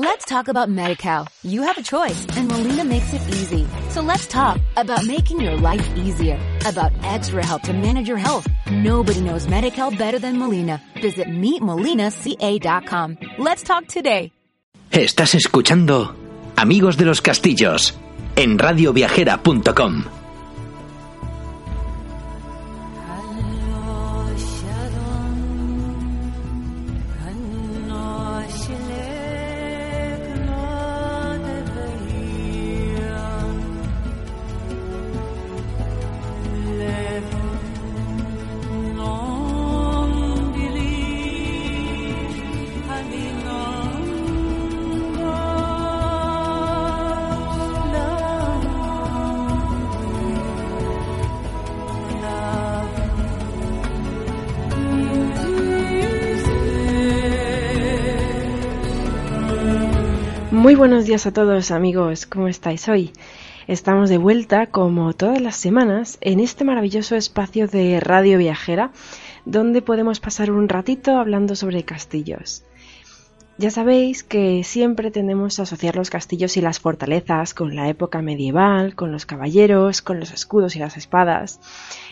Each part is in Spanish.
Let's talk about MediCal. You have a choice and Molina makes it easy. So let's talk about making your life easier, about extra help to manage your health. Nobody knows MediCal better than Molina. Visit meetmolinaca.com. Let's talk today. Estás escuchando Amigos de los Castillos en radioviajera.com. días a todos amigos, ¿cómo estáis hoy? Estamos de vuelta, como todas las semanas, en este maravilloso espacio de radio viajera, donde podemos pasar un ratito hablando sobre castillos. Ya sabéis que siempre tendemos a asociar los castillos y las fortalezas con la época medieval, con los caballeros, con los escudos y las espadas.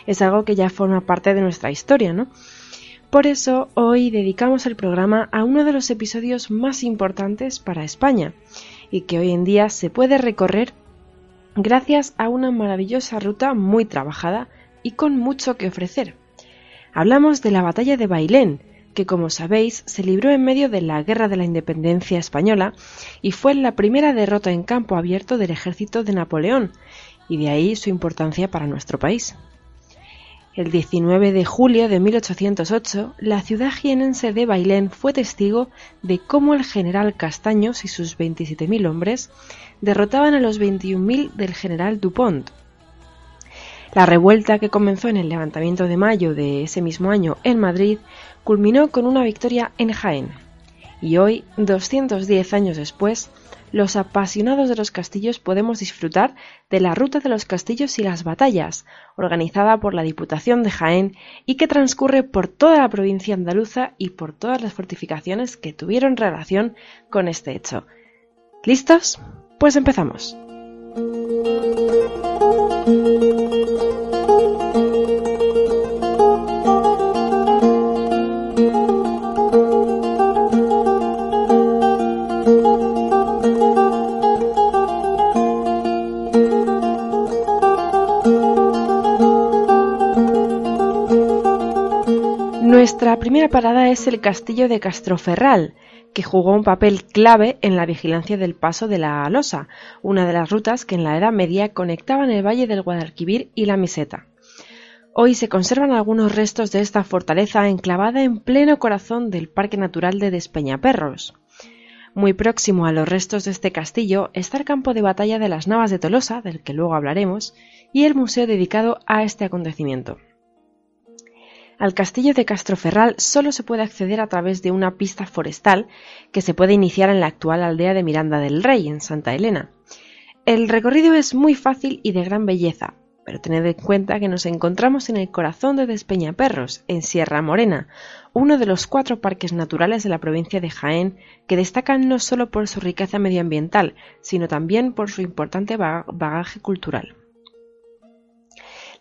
Es algo que ya forma parte de nuestra historia, ¿no? Por eso hoy dedicamos el programa a uno de los episodios más importantes para España y que hoy en día se puede recorrer gracias a una maravillosa ruta muy trabajada y con mucho que ofrecer. Hablamos de la batalla de Bailén, que como sabéis se libró en medio de la Guerra de la Independencia española y fue la primera derrota en campo abierto del ejército de Napoleón, y de ahí su importancia para nuestro país. El 19 de julio de 1808, la ciudad jienense de Bailén fue testigo de cómo el general Castaños y sus 27.000 hombres derrotaban a los 21.000 del general Dupont. La revuelta que comenzó en el levantamiento de mayo de ese mismo año en Madrid culminó con una victoria en Jaén. Y hoy, 210 años después, los apasionados de los castillos podemos disfrutar de la Ruta de los Castillos y las Batallas, organizada por la Diputación de Jaén y que transcurre por toda la provincia andaluza y por todas las fortificaciones que tuvieron relación con este hecho. ¿Listos? Pues empezamos. Nuestra primera parada es el castillo de Castroferral, que jugó un papel clave en la vigilancia del paso de la Alosa, una de las rutas que en la Edad Media conectaban el valle del Guadalquivir y la Miseta. Hoy se conservan algunos restos de esta fortaleza enclavada en pleno corazón del Parque Natural de Despeñaperros. Muy próximo a los restos de este castillo está el campo de batalla de las Navas de Tolosa, del que luego hablaremos, y el museo dedicado a este acontecimiento. Al castillo de Castroferral solo se puede acceder a través de una pista forestal que se puede iniciar en la actual aldea de Miranda del Rey, en Santa Elena. El recorrido es muy fácil y de gran belleza, pero tened en cuenta que nos encontramos en el corazón de Despeñaperros, en Sierra Morena, uno de los cuatro parques naturales de la provincia de Jaén que destacan no solo por su riqueza medioambiental, sino también por su importante bagaje cultural.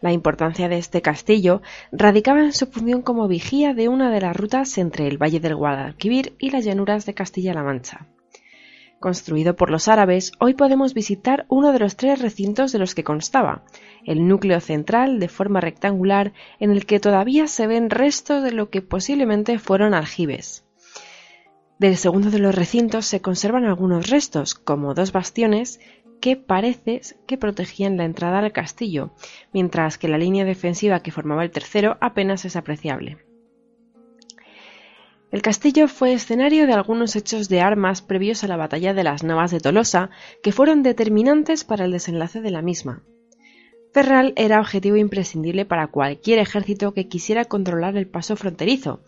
La importancia de este castillo radicaba en su función como vigía de una de las rutas entre el Valle del Guadalquivir y las llanuras de Castilla-La Mancha. Construido por los árabes, hoy podemos visitar uno de los tres recintos de los que constaba, el núcleo central de forma rectangular en el que todavía se ven restos de lo que posiblemente fueron aljibes. Del segundo de los recintos se conservan algunos restos, como dos bastiones que parece que protegían la entrada al castillo, mientras que la línea defensiva que formaba el tercero apenas es apreciable. El castillo fue escenario de algunos hechos de armas previos a la batalla de las Navas de Tolosa, que fueron determinantes para el desenlace de la misma. Ferral era objetivo imprescindible para cualquier ejército que quisiera controlar el paso fronterizo,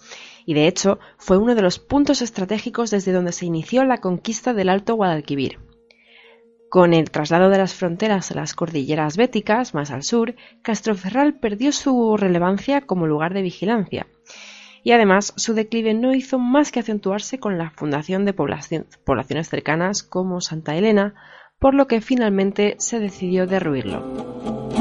y de hecho fue uno de los puntos estratégicos desde donde se inició la conquista del Alto Guadalquivir. Con el traslado de las fronteras a las cordilleras béticas, más al sur, Castroferral perdió su relevancia como lugar de vigilancia. y además su declive no hizo más que acentuarse con la fundación de poblaciones cercanas como Santa Elena, por lo que finalmente se decidió derruirlo.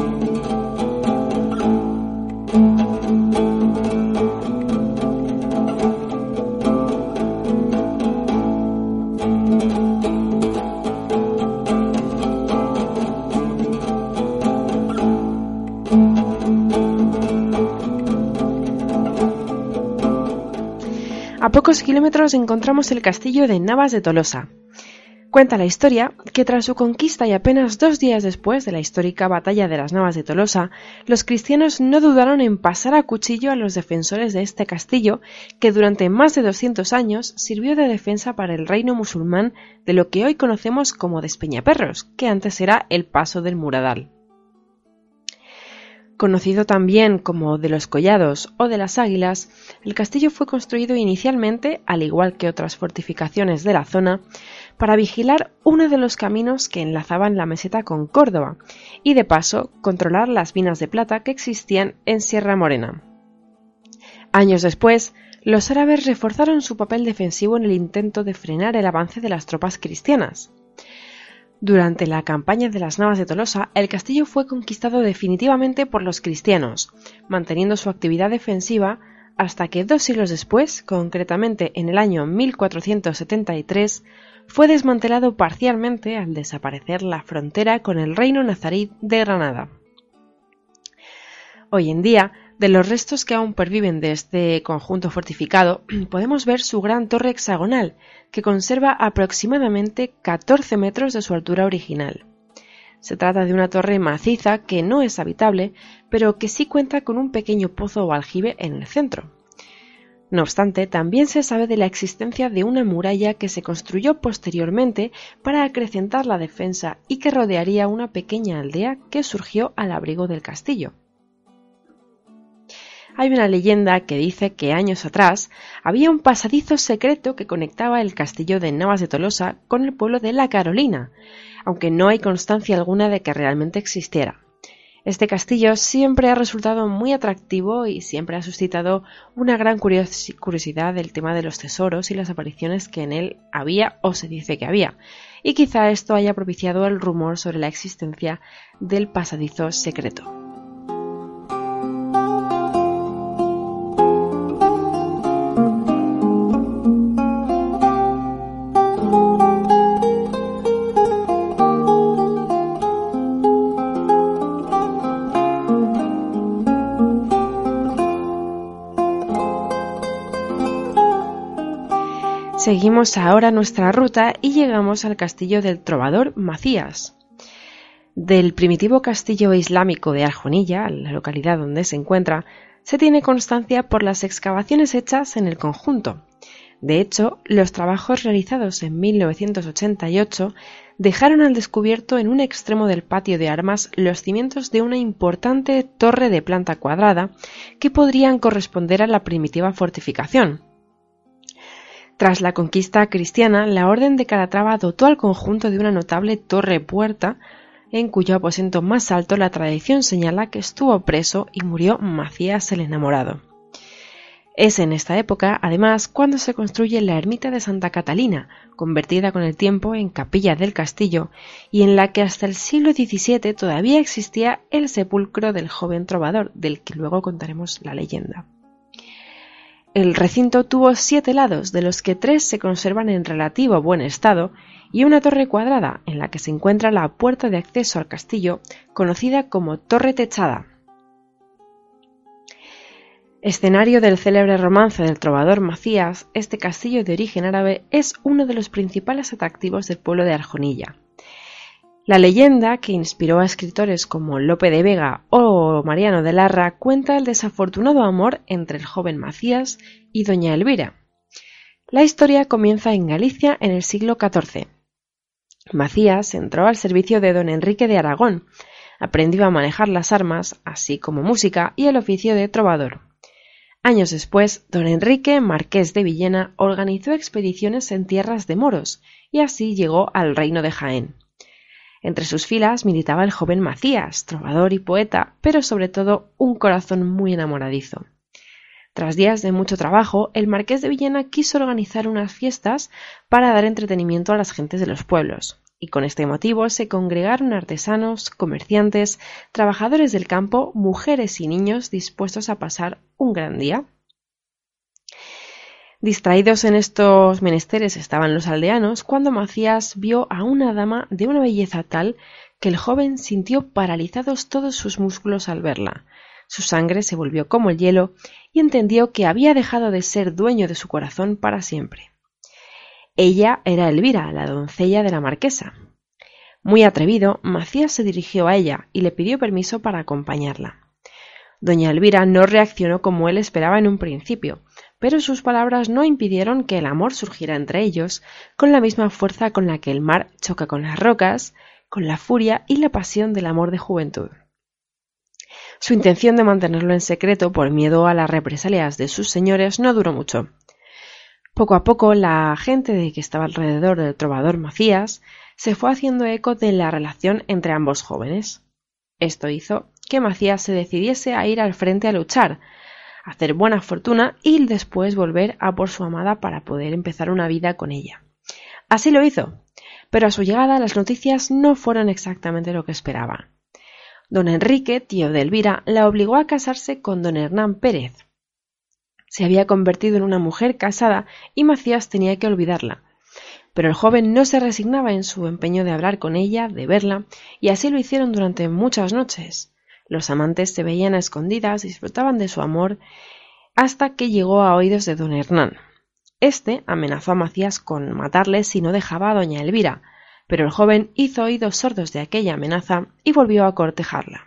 Pocos kilómetros encontramos el castillo de Navas de Tolosa. Cuenta la historia que tras su conquista y apenas dos días después de la histórica batalla de las Navas de Tolosa, los cristianos no dudaron en pasar a cuchillo a los defensores de este castillo, que durante más de 200 años sirvió de defensa para el reino musulmán de lo que hoy conocemos como Despeñaperros, que antes era el Paso del Muradal. Conocido también como de los Collados o de las Águilas, el castillo fue construido inicialmente, al igual que otras fortificaciones de la zona, para vigilar uno de los caminos que enlazaban la meseta con Córdoba y de paso controlar las minas de plata que existían en Sierra Morena. Años después, los árabes reforzaron su papel defensivo en el intento de frenar el avance de las tropas cristianas. Durante la campaña de las Navas de Tolosa, el castillo fue conquistado definitivamente por los cristianos, manteniendo su actividad defensiva hasta que dos siglos después, concretamente en el año 1473, fue desmantelado parcialmente al desaparecer la frontera con el reino nazarí de Granada. Hoy en día, de los restos que aún perviven de este conjunto fortificado, podemos ver su gran torre hexagonal, que conserva aproximadamente 14 metros de su altura original. Se trata de una torre maciza que no es habitable, pero que sí cuenta con un pequeño pozo o aljibe en el centro. No obstante, también se sabe de la existencia de una muralla que se construyó posteriormente para acrecentar la defensa y que rodearía una pequeña aldea que surgió al abrigo del castillo. Hay una leyenda que dice que años atrás había un pasadizo secreto que conectaba el castillo de Navas de Tolosa con el pueblo de La Carolina, aunque no hay constancia alguna de que realmente existiera. Este castillo siempre ha resultado muy atractivo y siempre ha suscitado una gran curiosidad del tema de los tesoros y las apariciones que en él había o se dice que había, y quizá esto haya propiciado el rumor sobre la existencia del pasadizo secreto. Seguimos ahora nuestra ruta y llegamos al castillo del trovador Macías. Del primitivo castillo islámico de Arjonilla, la localidad donde se encuentra, se tiene constancia por las excavaciones hechas en el conjunto. De hecho, los trabajos realizados en 1988 dejaron al descubierto en un extremo del patio de armas los cimientos de una importante torre de planta cuadrada que podrían corresponder a la primitiva fortificación. Tras la conquista cristiana, la Orden de Calatrava dotó al conjunto de una notable torre-puerta, en cuyo aposento más alto la tradición señala que estuvo preso y murió Macías el enamorado. Es en esta época, además, cuando se construye la ermita de Santa Catalina, convertida con el tiempo en capilla del castillo, y en la que hasta el siglo XVII todavía existía el sepulcro del joven trovador, del que luego contaremos la leyenda. El recinto tuvo siete lados, de los que tres se conservan en relativo buen estado, y una torre cuadrada en la que se encuentra la puerta de acceso al castillo, conocida como Torre Techada. Escenario del célebre romance del trovador Macías, este castillo de origen árabe es uno de los principales atractivos del pueblo de Arjonilla. La leyenda, que inspiró a escritores como Lope de Vega o Mariano de Larra, cuenta el desafortunado amor entre el joven Macías y doña Elvira. La historia comienza en Galicia en el siglo XIV. Macías entró al servicio de don Enrique de Aragón, aprendió a manejar las armas, así como música y el oficio de trovador. Años después, don Enrique, marqués de Villena, organizó expediciones en tierras de moros, y así llegó al reino de Jaén. Entre sus filas militaba el joven Macías, trovador y poeta, pero sobre todo un corazón muy enamoradizo. Tras días de mucho trabajo, el marqués de Villena quiso organizar unas fiestas para dar entretenimiento a las gentes de los pueblos, y con este motivo se congregaron artesanos, comerciantes, trabajadores del campo, mujeres y niños dispuestos a pasar un gran día. Distraídos en estos menesteres estaban los aldeanos cuando Macías vio a una dama de una belleza tal que el joven sintió paralizados todos sus músculos al verla, su sangre se volvió como el hielo y entendió que había dejado de ser dueño de su corazón para siempre. Ella era Elvira, la doncella de la marquesa. Muy atrevido, Macías se dirigió a ella y le pidió permiso para acompañarla. Doña Elvira no reaccionó como él esperaba en un principio, pero sus palabras no impidieron que el amor surgiera entre ellos con la misma fuerza con la que el mar choca con las rocas, con la furia y la pasión del amor de juventud. Su intención de mantenerlo en secreto por miedo a las represalias de sus señores no duró mucho. Poco a poco la gente de que estaba alrededor del trovador Macías se fue haciendo eco de la relación entre ambos jóvenes. Esto hizo que Macías se decidiese a ir al frente a luchar, hacer buena fortuna y después volver a por su amada para poder empezar una vida con ella. Así lo hizo, pero a su llegada las noticias no fueron exactamente lo que esperaba. Don Enrique, tío de Elvira, la obligó a casarse con don Hernán Pérez. Se había convertido en una mujer casada y Macías tenía que olvidarla. Pero el joven no se resignaba en su empeño de hablar con ella, de verla, y así lo hicieron durante muchas noches. Los amantes se veían a escondidas, disfrutaban de su amor, hasta que llegó a oídos de don Hernán. Este amenazó a Macías con matarle si no dejaba a doña Elvira, pero el joven hizo oídos sordos de aquella amenaza y volvió a cortejarla.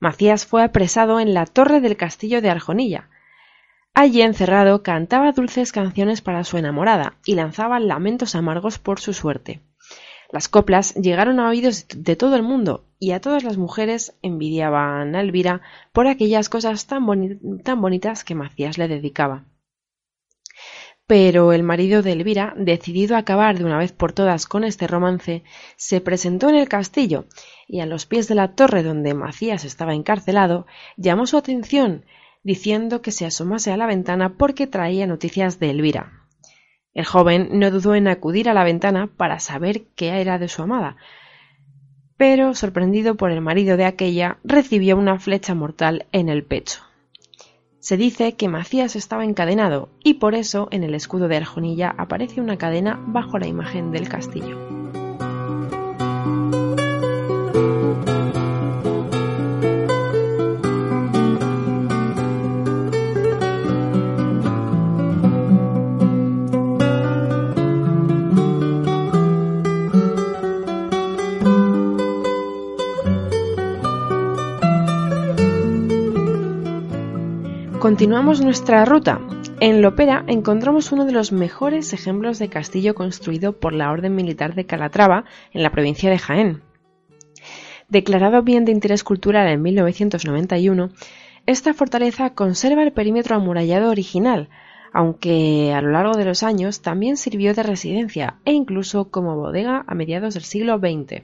Macías fue apresado en la torre del castillo de Arjonilla. Allí encerrado cantaba dulces canciones para su enamorada y lanzaba lamentos amargos por su suerte. Las coplas llegaron a oídos de todo el mundo y a todas las mujeres envidiaban a Elvira por aquellas cosas tan, bonitas que Macías le dedicaba. Pero el marido de Elvira, decidido a acabar de una vez por todas con este romance, se presentó en el castillo y a los pies de la torre donde Macías estaba encarcelado, llamó su atención, diciendo que se asomase a la ventana porque traía noticias de Elvira. El joven no dudó en acudir a la ventana para saber qué era de su amada, pero, sorprendido por el marido de aquella, recibió una flecha mortal en el pecho. Se dice que Macías estaba encadenado y por eso en el escudo de Arjonilla aparece una cadena bajo la imagen del castillo. Continuamos nuestra ruta. En Lopera encontramos uno de los mejores ejemplos de castillo construido por la Orden Militar de Calatrava en la provincia de Jaén. Declarado bien de interés cultural en 1991, esta fortaleza conserva el perímetro amurallado original, aunque a lo largo de los años también sirvió de residencia e incluso como bodega a mediados del siglo XX.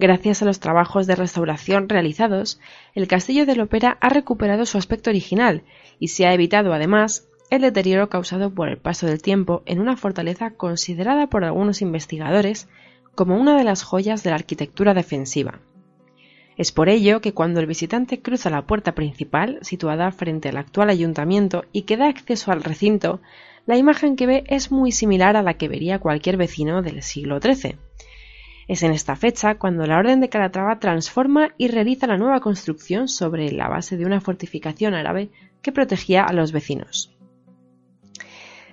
Gracias a los trabajos de restauración realizados, el castillo de Lopera ha recuperado su aspecto original y se ha evitado, además, el deterioro causado por el paso del tiempo en una fortaleza considerada por algunos investigadores como una de las joyas de la arquitectura defensiva. Es por ello que cuando el visitante cruza la puerta principal, situada frente al actual ayuntamiento y que da acceso al recinto, la imagen que ve es muy similar a la que vería cualquier vecino del siglo XIII. Es en esta fecha cuando la Orden de Calatrava transforma y realiza la nueva construcción sobre la base de una fortificación árabe que protegía a los vecinos.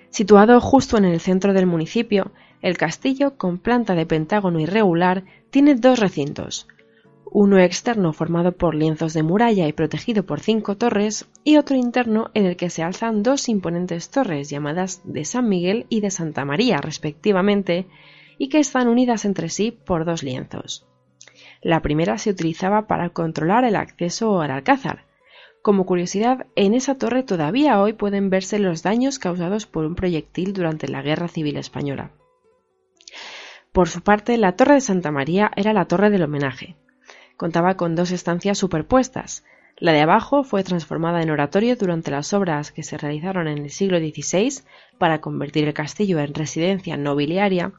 Situado justo en el centro del municipio, el castillo, con planta de pentágono irregular, tiene dos recintos, uno externo formado por lienzos de muralla y protegido por cinco torres, y otro interno en el que se alzan dos imponentes torres llamadas de San Miguel y de Santa María, respectivamente, y que están unidas entre sí por dos lienzos. La primera se utilizaba para controlar el acceso al alcázar. Como curiosidad, en esa torre todavía hoy pueden verse los daños causados por un proyectil durante la Guerra Civil Española. Por su parte, la Torre de Santa María era la torre del homenaje. Contaba con dos estancias superpuestas, La de abajo fue transformada en oratorio durante las obras que se realizaron en el siglo XVI para convertir el castillo en residencia nobiliaria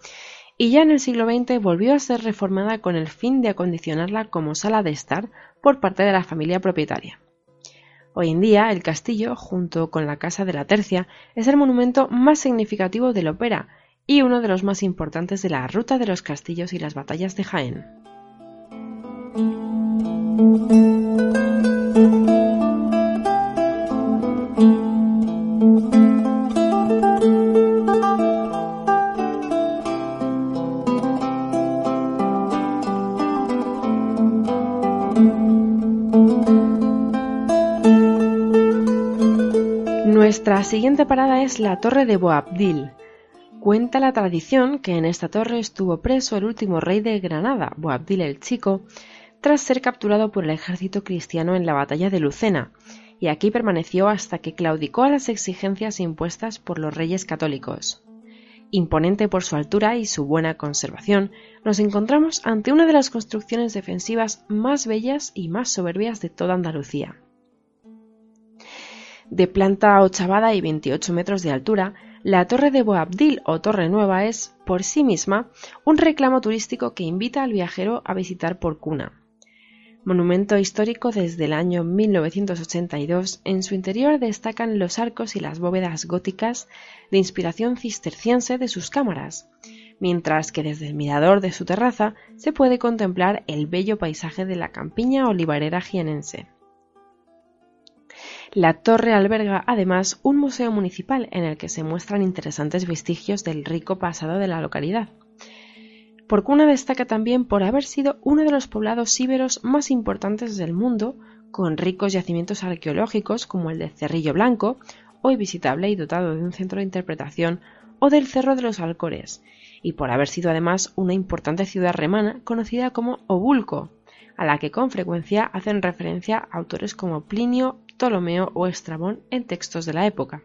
y ya en el siglo XX volvió a ser reformada con el fin de acondicionarla como sala de estar por parte de la familia propietaria. Hoy en día, el castillo, junto con la Casa de la Tercia, es el monumento más significativo de la ópera y uno de los más importantes de la ruta de los castillos y las batallas de Jaén. Siguiente parada es la Torre de Boabdil. Cuenta la tradición que en esta torre estuvo preso el último rey de Granada, Boabdil el Chico, tras ser capturado por el ejército cristiano en la batalla de Lucena, y aquí permaneció hasta que claudicó a las exigencias impuestas por los reyes católicos. Imponente por su altura y su buena conservación, nos encontramos ante una de las construcciones defensivas más bellas y más soberbias de toda Andalucía de planta ochavada y 28 metros de altura, la Torre de Boabdil o Torre Nueva es, por sí misma, un reclamo turístico que invita al viajero a visitar por cuna. Monumento histórico desde el año 1982, en su interior destacan los arcos y las bóvedas góticas de inspiración cisterciense de sus cámaras, mientras que desde el mirador de su terraza se puede contemplar el bello paisaje de la campiña olivarera jienense. La torre alberga además un museo municipal en el que se muestran interesantes vestigios del rico pasado de la localidad. Porcuna destaca también por haber sido uno de los poblados íberos más importantes del mundo, con ricos yacimientos arqueológicos como el de Cerrillo Blanco, hoy visitable y dotado de un centro de interpretación, o del Cerro de los Alcores, y por haber sido además una importante ciudad remana conocida como Obulco, a la que con frecuencia hacen referencia autores como Plinio Ptolomeo o Estrabón en textos de la época.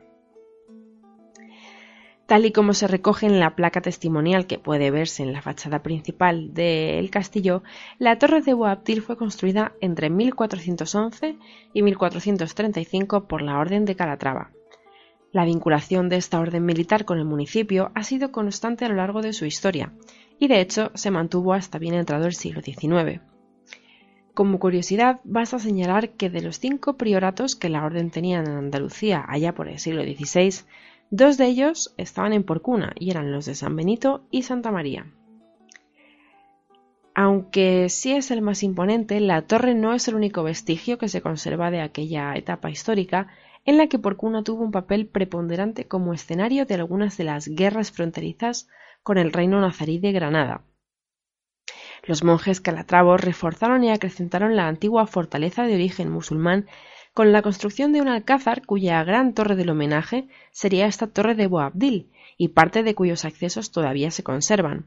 Tal y como se recoge en la placa testimonial que puede verse en la fachada principal del castillo, la torre de Boabdil fue construida entre 1411 y 1435 por la Orden de Calatrava. La vinculación de esta orden militar con el municipio ha sido constante a lo largo de su historia, y de hecho se mantuvo hasta bien entrado el siglo XIX. Como curiosidad, basta señalar que de los cinco prioratos que la orden tenía en Andalucía allá por el siglo XVI, dos de ellos estaban en Porcuna y eran los de San Benito y Santa María. Aunque sí es el más imponente, la torre no es el único vestigio que se conserva de aquella etapa histórica en la que Porcuna tuvo un papel preponderante como escenario de algunas de las guerras fronterizas con el reino nazarí de Granada, los monjes calatravos reforzaron y acrecentaron la antigua fortaleza de origen musulmán con la construcción de un alcázar cuya gran torre del homenaje sería esta torre de Boabdil y parte de cuyos accesos todavía se conservan.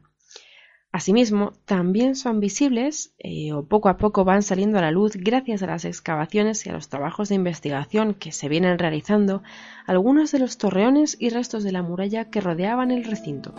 Asimismo, también son visibles eh, o poco a poco van saliendo a la luz gracias a las excavaciones y a los trabajos de investigación que se vienen realizando algunos de los torreones y restos de la muralla que rodeaban el recinto.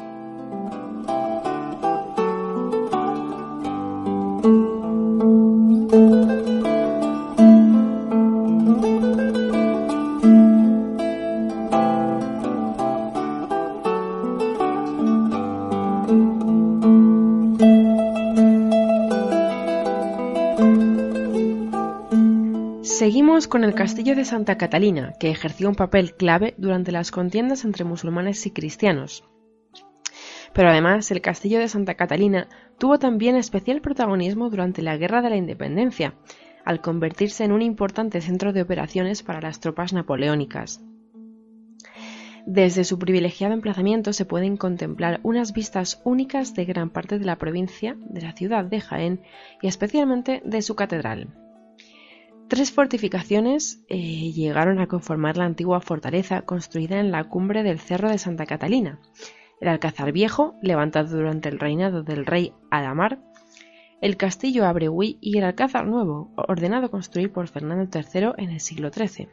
Con el castillo de Santa Catalina, que ejerció un papel clave durante las contiendas entre musulmanes y cristianos. Pero además, el castillo de Santa Catalina tuvo también especial protagonismo durante la Guerra de la Independencia, al convertirse en un importante centro de operaciones para las tropas napoleónicas. Desde su privilegiado emplazamiento se pueden contemplar unas vistas únicas de gran parte de la provincia, de la ciudad de Jaén y especialmente de su catedral. Tres fortificaciones eh, llegaron a conformar la antigua fortaleza construida en la cumbre del Cerro de Santa Catalina, el Alcázar Viejo, levantado durante el reinado del rey Adamar, el castillo Abregui y el Alcázar Nuevo, ordenado construir por Fernando III en el siglo XIII.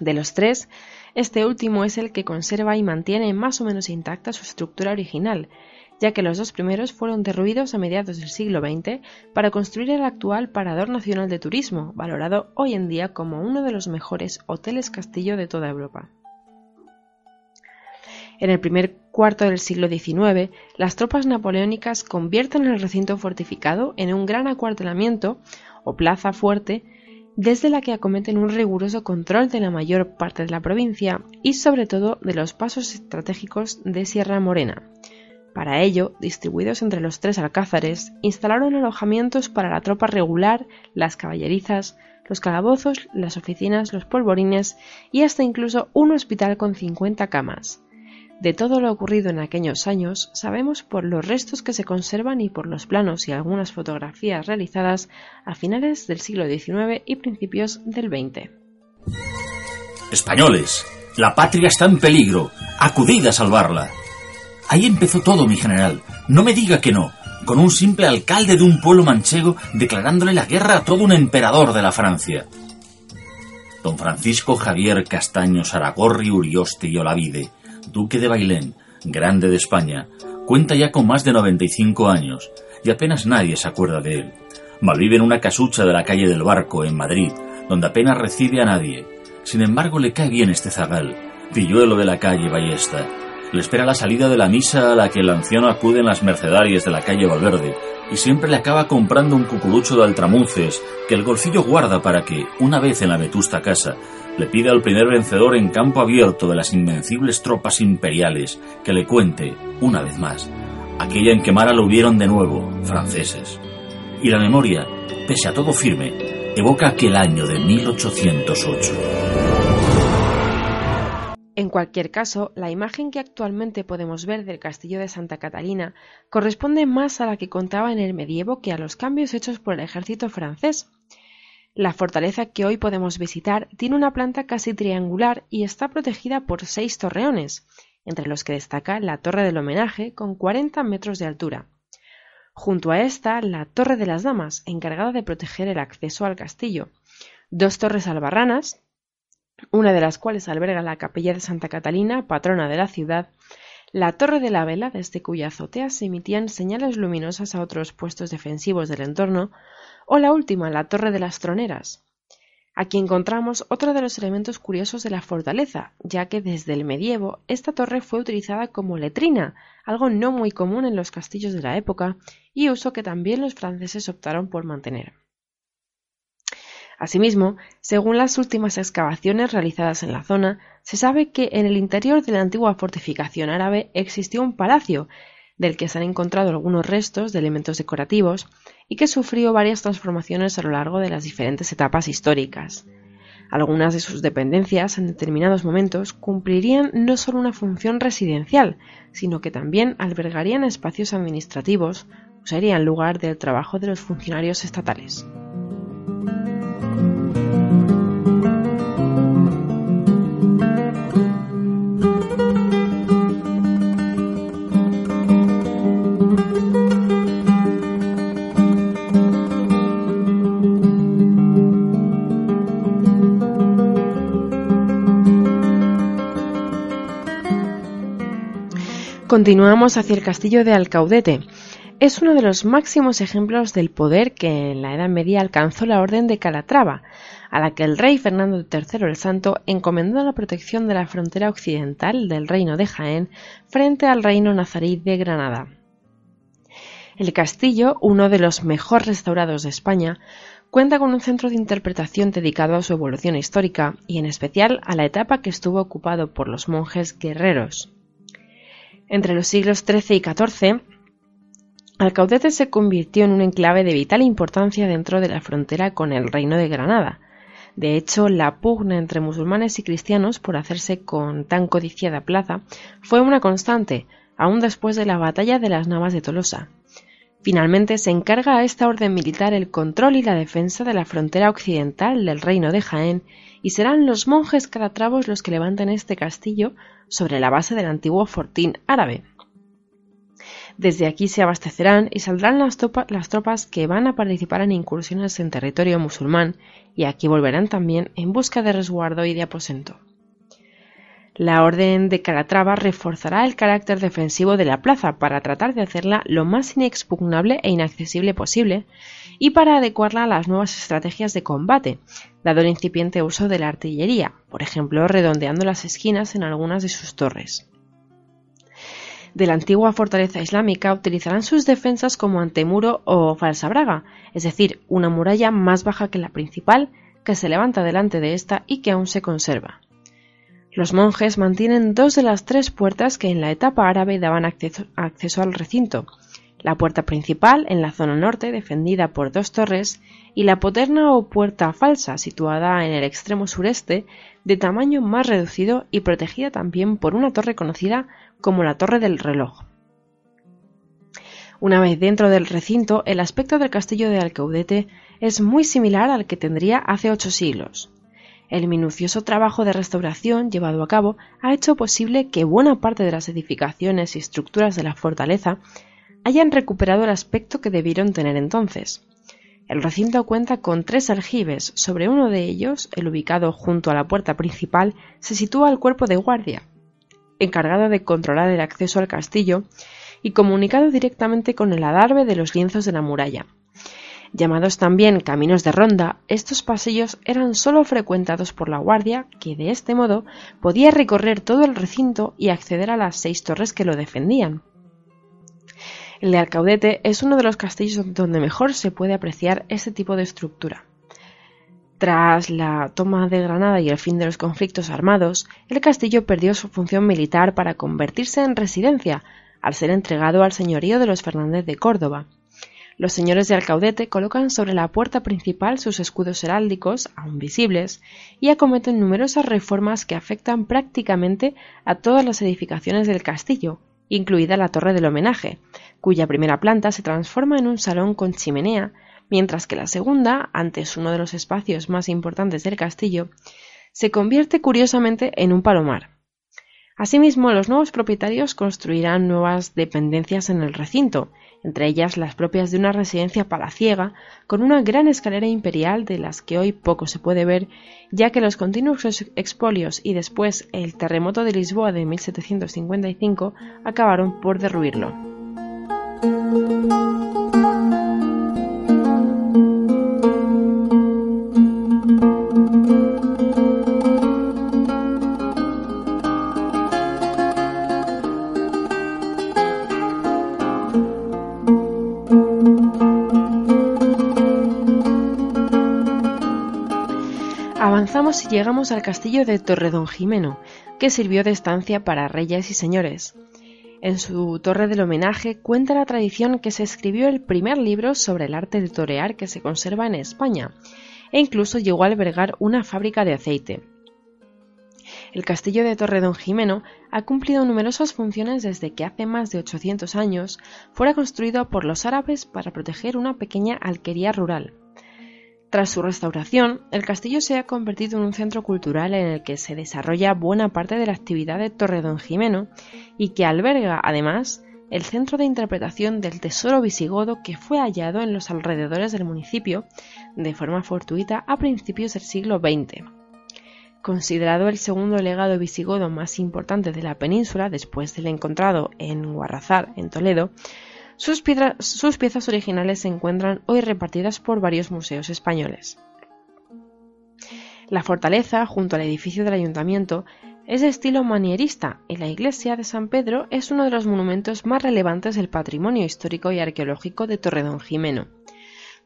De los tres, este último es el que conserva y mantiene más o menos intacta su estructura original, ya que los dos primeros fueron derruidos a mediados del siglo XX para construir el actual Parador Nacional de Turismo, valorado hoy en día como uno de los mejores hoteles castillo de toda Europa. En el primer cuarto del siglo XIX, las tropas napoleónicas convierten el recinto fortificado en un gran acuartelamiento o plaza fuerte desde la que acometen un riguroso control de la mayor parte de la provincia y sobre todo de los pasos estratégicos de Sierra Morena. Para ello, distribuidos entre los tres alcázares, instalaron alojamientos para la tropa regular, las caballerizas, los calabozos, las oficinas, los polvorines y hasta incluso un hospital con 50 camas. De todo lo ocurrido en aquellos años sabemos por los restos que se conservan y por los planos y algunas fotografías realizadas a finales del siglo XIX y principios del XX. Españoles, la patria está en peligro. Acudid a salvarla. Ahí empezó todo, mi general. No me diga que no. Con un simple alcalde de un pueblo manchego declarándole la guerra a todo un emperador de la Francia. Don Francisco Javier Castaño Saragorri Urioste y Olavide duque de Bailén, grande de España, cuenta ya con más de 95 años y apenas nadie se acuerda de él. Malvive en una casucha de la calle del Barco, en Madrid, donde apenas recibe a nadie. Sin embargo, le cae bien este zagal, pilluelo de la calle Ballesta. Le espera la salida de la misa a la que el anciano acude en las mercedarias de la calle Valverde y siempre le acaba comprando un cucurucho de altramuces que el golfillo guarda para que, una vez en la vetusta casa, le pide al primer vencedor en campo abierto de las invencibles tropas imperiales que le cuente, una vez más, aquella en que Mara lo vieron de nuevo, franceses. Y la memoria, pese a todo firme, evoca aquel año de 1808. En cualquier caso, la imagen que actualmente podemos ver del castillo de Santa Catalina corresponde más a la que contaba en el medievo que a los cambios hechos por el ejército francés, la fortaleza que hoy podemos visitar tiene una planta casi triangular y está protegida por seis torreones, entre los que destaca la Torre del Homenaje con 40 metros de altura. Junto a esta, la Torre de las Damas, encargada de proteger el acceso al castillo. Dos torres albarranas, una de las cuales alberga la capilla de Santa Catalina, patrona de la ciudad, la Torre de la Vela, desde cuya azotea se emitían señales luminosas a otros puestos defensivos del entorno, o la última, la Torre de las Troneras. Aquí encontramos otro de los elementos curiosos de la fortaleza, ya que desde el medievo esta torre fue utilizada como letrina, algo no muy común en los castillos de la época y uso que también los franceses optaron por mantener. Asimismo, según las últimas excavaciones realizadas en la zona, se sabe que en el interior de la antigua fortificación árabe existió un palacio, del que se han encontrado algunos restos de elementos decorativos, y que sufrió varias transformaciones a lo largo de las diferentes etapas históricas. Algunas de sus dependencias en determinados momentos cumplirían no solo una función residencial, sino que también albergarían espacios administrativos o serían lugar del trabajo de los funcionarios estatales. Continuamos hacia el castillo de Alcaudete. Es uno de los máximos ejemplos del poder que en la Edad Media alcanzó la Orden de Calatrava, a la que el rey Fernando III el Santo encomendó la protección de la frontera occidental del reino de Jaén frente al reino nazarí de Granada. El castillo, uno de los mejor restaurados de España, cuenta con un centro de interpretación dedicado a su evolución histórica y en especial a la etapa que estuvo ocupado por los monjes guerreros. Entre los siglos XIII y XIV, Alcaudete se convirtió en un enclave de vital importancia dentro de la frontera con el Reino de Granada. De hecho, la pugna entre musulmanes y cristianos por hacerse con tan codiciada plaza fue una constante, aún después de la batalla de las Navas de Tolosa. Finalmente se encarga a esta orden militar el control y la defensa de la frontera occidental del reino de Jaén y serán los monjes calatravos los que levanten este castillo sobre la base del antiguo fortín árabe. Desde aquí se abastecerán y saldrán las, las, tropas que van a participar en incursiones en territorio musulmán y aquí volverán también en busca de resguardo y de aposento. La Orden de Calatrava reforzará el carácter defensivo de la plaza para tratar de hacerla lo más inexpugnable e inaccesible posible y para adecuarla a las nuevas estrategias de combate, dado el incipiente uso de la artillería, por ejemplo redondeando las esquinas en algunas de sus torres. De la antigua fortaleza islámica utilizarán sus defensas como antemuro o falsa braga, es decir, una muralla más baja que la principal que se levanta delante de esta y que aún se conserva. Los monjes mantienen dos de las tres puertas que en la etapa árabe daban acceso, al recinto, la puerta principal en la zona norte, defendida por dos torres, y la poterna o puerta falsa, situada en el extremo sureste, de tamaño más reducido y protegida también por una torre conocida como la Torre del Reloj. Una vez dentro del recinto, el aspecto del castillo de Alcaudete es muy similar al que tendría hace ocho siglos. El minucioso trabajo de restauración llevado a cabo ha hecho posible que buena parte de las edificaciones y estructuras de la fortaleza hayan recuperado el aspecto que debieron tener entonces. El recinto cuenta con tres aljibes. Sobre uno de ellos, el ubicado junto a la puerta principal, se sitúa el cuerpo de guardia, encargado de controlar el acceso al castillo y comunicado directamente con el adarve de los lienzos de la muralla. Llamados también caminos de ronda, estos pasillos eran sólo frecuentados por la guardia, que de este modo podía recorrer todo el recinto y acceder a las seis torres que lo defendían. El de Alcaudete es uno de los castillos donde mejor se puede apreciar este tipo de estructura. Tras la toma de Granada y el fin de los conflictos armados, el castillo perdió su función militar para convertirse en residencia, al ser entregado al señorío de los Fernández de Córdoba. Los señores de Alcaudete colocan sobre la puerta principal sus escudos heráldicos, aún visibles, y acometen numerosas reformas que afectan prácticamente a todas las edificaciones del castillo, incluida la torre del homenaje, cuya primera planta se transforma en un salón con chimenea, mientras que la segunda, antes uno de los espacios más importantes del castillo, se convierte curiosamente en un palomar. Asimismo, los nuevos propietarios construirán nuevas dependencias en el recinto, entre ellas las propias de una residencia palaciega, con una gran escalera imperial de las que hoy poco se puede ver, ya que los continuos expolios y después el terremoto de Lisboa de 1755 acabaron por derruirlo. Avanzamos y llegamos al castillo de Torredón Jimeno, que sirvió de estancia para reyes y señores. En su torre del homenaje cuenta la tradición que se escribió el primer libro sobre el arte de torear que se conserva en España, e incluso llegó a albergar una fábrica de aceite. El castillo de Torredón Jimeno ha cumplido numerosas funciones desde que hace más de 800 años fuera construido por los árabes para proteger una pequeña alquería rural. Tras su restauración, el castillo se ha convertido en un centro cultural en el que se desarrolla buena parte de la actividad de Torredón Jimeno y que alberga, además, el centro de interpretación del tesoro visigodo que fue hallado en los alrededores del municipio de forma fortuita a principios del siglo XX. Considerado el segundo legado visigodo más importante de la península después del encontrado en Guarrazar, en Toledo, sus, piezas originales se encuentran hoy repartidas por varios museos españoles. La fortaleza, junto al edificio del ayuntamiento, es de estilo manierista y la iglesia de San Pedro es uno de los monumentos más relevantes del patrimonio histórico y arqueológico de Torredón Jimeno.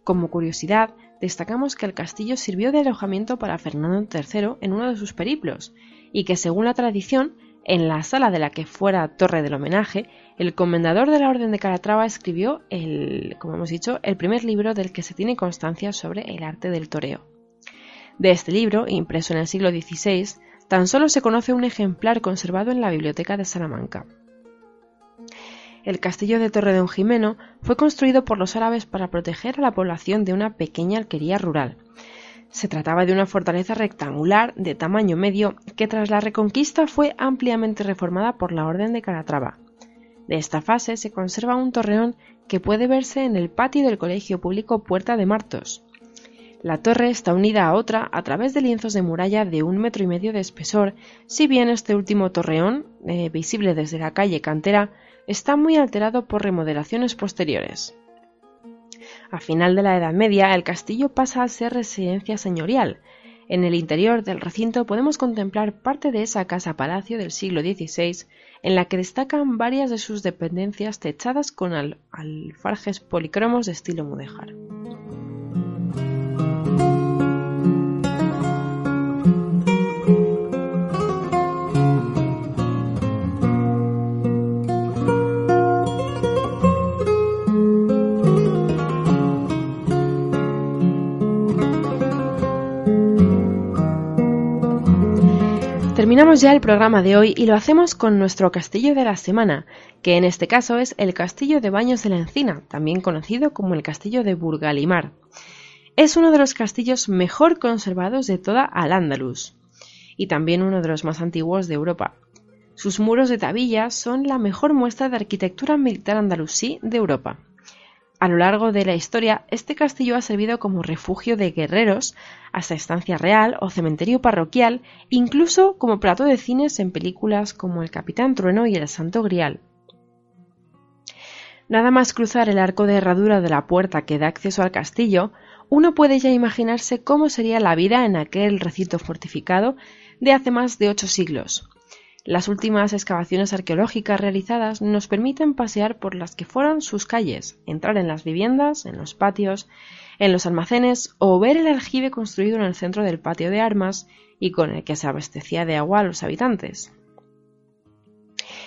Como curiosidad, destacamos que el castillo sirvió de alojamiento para Fernando III en uno de sus periplos y que, según la tradición, en la sala de la que fuera torre del homenaje, el comendador de la Orden de Calatrava escribió el, como hemos dicho, el primer libro del que se tiene constancia sobre el arte del toreo. De este libro, impreso en el siglo XVI, tan solo se conoce un ejemplar conservado en la Biblioteca de Salamanca. El castillo de Torredón Jimeno fue construido por los árabes para proteger a la población de una pequeña alquería rural. Se trataba de una fortaleza rectangular de tamaño medio que tras la Reconquista fue ampliamente reformada por la Orden de Calatrava. De esta fase se conserva un torreón que puede verse en el patio del Colegio Público Puerta de Martos. La torre está unida a otra a través de lienzos de muralla de un metro y medio de espesor, si bien este último torreón, eh, visible desde la calle Cantera, está muy alterado por remodelaciones posteriores. A final de la Edad Media, el castillo pasa a ser residencia señorial. En el interior del recinto podemos contemplar parte de esa casa-palacio del siglo XVI, en la que destacan varias de sus dependencias techadas con alfarjes policromos de estilo mudéjar. Terminamos ya el programa de hoy y lo hacemos con nuestro castillo de la semana, que en este caso es el Castillo de Baños de la Encina, también conocido como el Castillo de Burgalimar. Es uno de los castillos mejor conservados de toda Al-Ándalus y también uno de los más antiguos de Europa. Sus muros de tabilla son la mejor muestra de arquitectura militar andalusí de Europa. A lo largo de la historia, este castillo ha servido como refugio de guerreros, hasta estancia real o cementerio parroquial, incluso como plato de cines en películas como El Capitán Trueno y El Santo Grial. Nada más cruzar el arco de herradura de la puerta que da acceso al castillo, uno puede ya imaginarse cómo sería la vida en aquel recinto fortificado de hace más de ocho siglos. Las últimas excavaciones arqueológicas realizadas nos permiten pasear por las que fueron sus calles, entrar en las viviendas, en los patios, en los almacenes o ver el aljibe construido en el centro del patio de armas y con el que se abastecía de agua a los habitantes.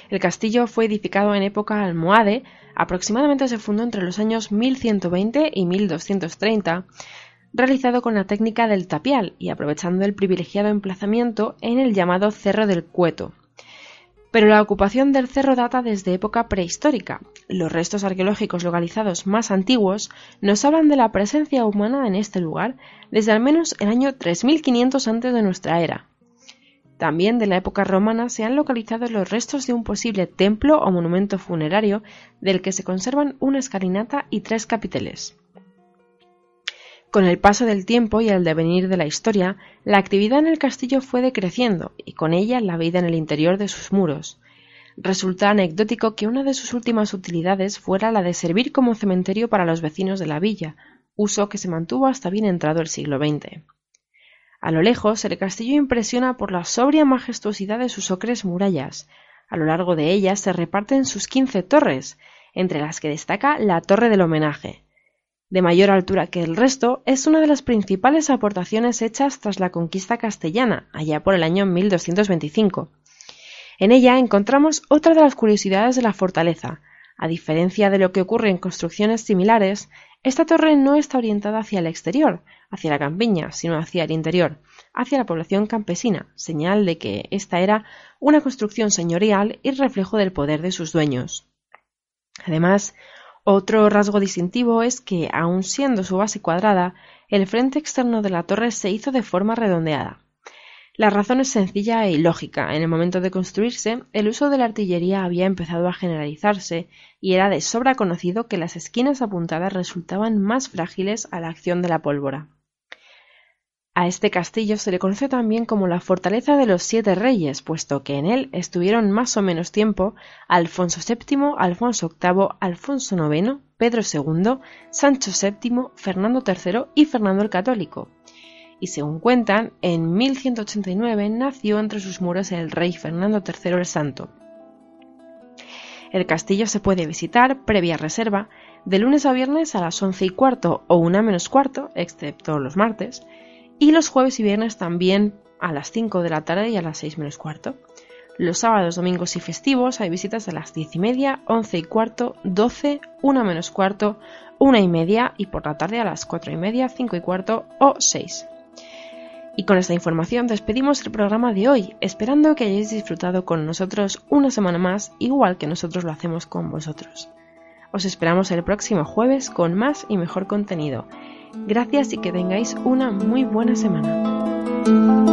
El castillo fue edificado en época almohade, aproximadamente se fundó entre los años 1120 y 1230, realizado con la técnica del tapial y aprovechando el privilegiado emplazamiento en el llamado Cerro del Cueto, pero la ocupación del cerro data desde época prehistórica. Los restos arqueológicos localizados más antiguos nos hablan de la presencia humana en este lugar desde al menos el año 3500 antes de nuestra era. También de la época romana se han localizado los restos de un posible templo o monumento funerario del que se conservan una escalinata y tres capiteles. Con el paso del tiempo y el devenir de la historia, la actividad en el castillo fue decreciendo y con ella la vida en el interior de sus muros. Resulta anecdótico que una de sus últimas utilidades fuera la de servir como cementerio para los vecinos de la villa, uso que se mantuvo hasta bien entrado el siglo XX. A lo lejos, el castillo impresiona por la sobria majestuosidad de sus ocres murallas. A lo largo de ellas se reparten sus quince torres, entre las que destaca la Torre del Homenaje, de mayor altura que el resto, es una de las principales aportaciones hechas tras la conquista castellana, allá por el año 1225. En ella encontramos otra de las curiosidades de la fortaleza. A diferencia de lo que ocurre en construcciones similares, esta torre no está orientada hacia el exterior, hacia la campiña, sino hacia el interior, hacia la población campesina, señal de que esta era una construcción señorial y reflejo del poder de sus dueños. Además, otro rasgo distintivo es que, aun siendo su base cuadrada, el frente externo de la torre se hizo de forma redondeada. La razón es sencilla e ilógica. En el momento de construirse, el uso de la artillería había empezado a generalizarse y era de sobra conocido que las esquinas apuntadas resultaban más frágiles a la acción de la pólvora. A este castillo se le conoce también como la Fortaleza de los Siete Reyes, puesto que en él estuvieron más o menos tiempo Alfonso VII, Alfonso VIII, Alfonso IX, Pedro II, Sancho VII, Fernando III y Fernando el Católico. Y según cuentan, en 1189 nació entre sus muros el rey Fernando III el Santo. El castillo se puede visitar, previa reserva, de lunes a viernes a las once y cuarto o una menos cuarto, excepto los martes, y los jueves y viernes también a las 5 de la tarde y a las 6 menos cuarto. Los sábados, domingos y festivos hay visitas a las 10 y media, 11 y cuarto, 12, 1 menos cuarto, 1 y media y por la tarde a las 4 y media, 5 y cuarto o 6. Y con esta información despedimos el programa de hoy, esperando que hayáis disfrutado con nosotros una semana más, igual que nosotros lo hacemos con vosotros. Os esperamos el próximo jueves con más y mejor contenido. Gracias y que tengáis una muy buena semana.